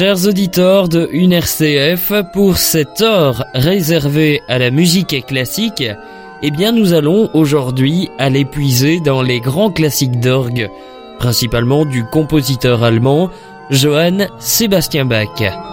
Chers auditeurs de une RCF, pour cette heure réservée à la musique classique, eh nous allons aujourd'hui aller puiser dans les grands classiques d'orgue, principalement du compositeur allemand Johann Sebastian Bach.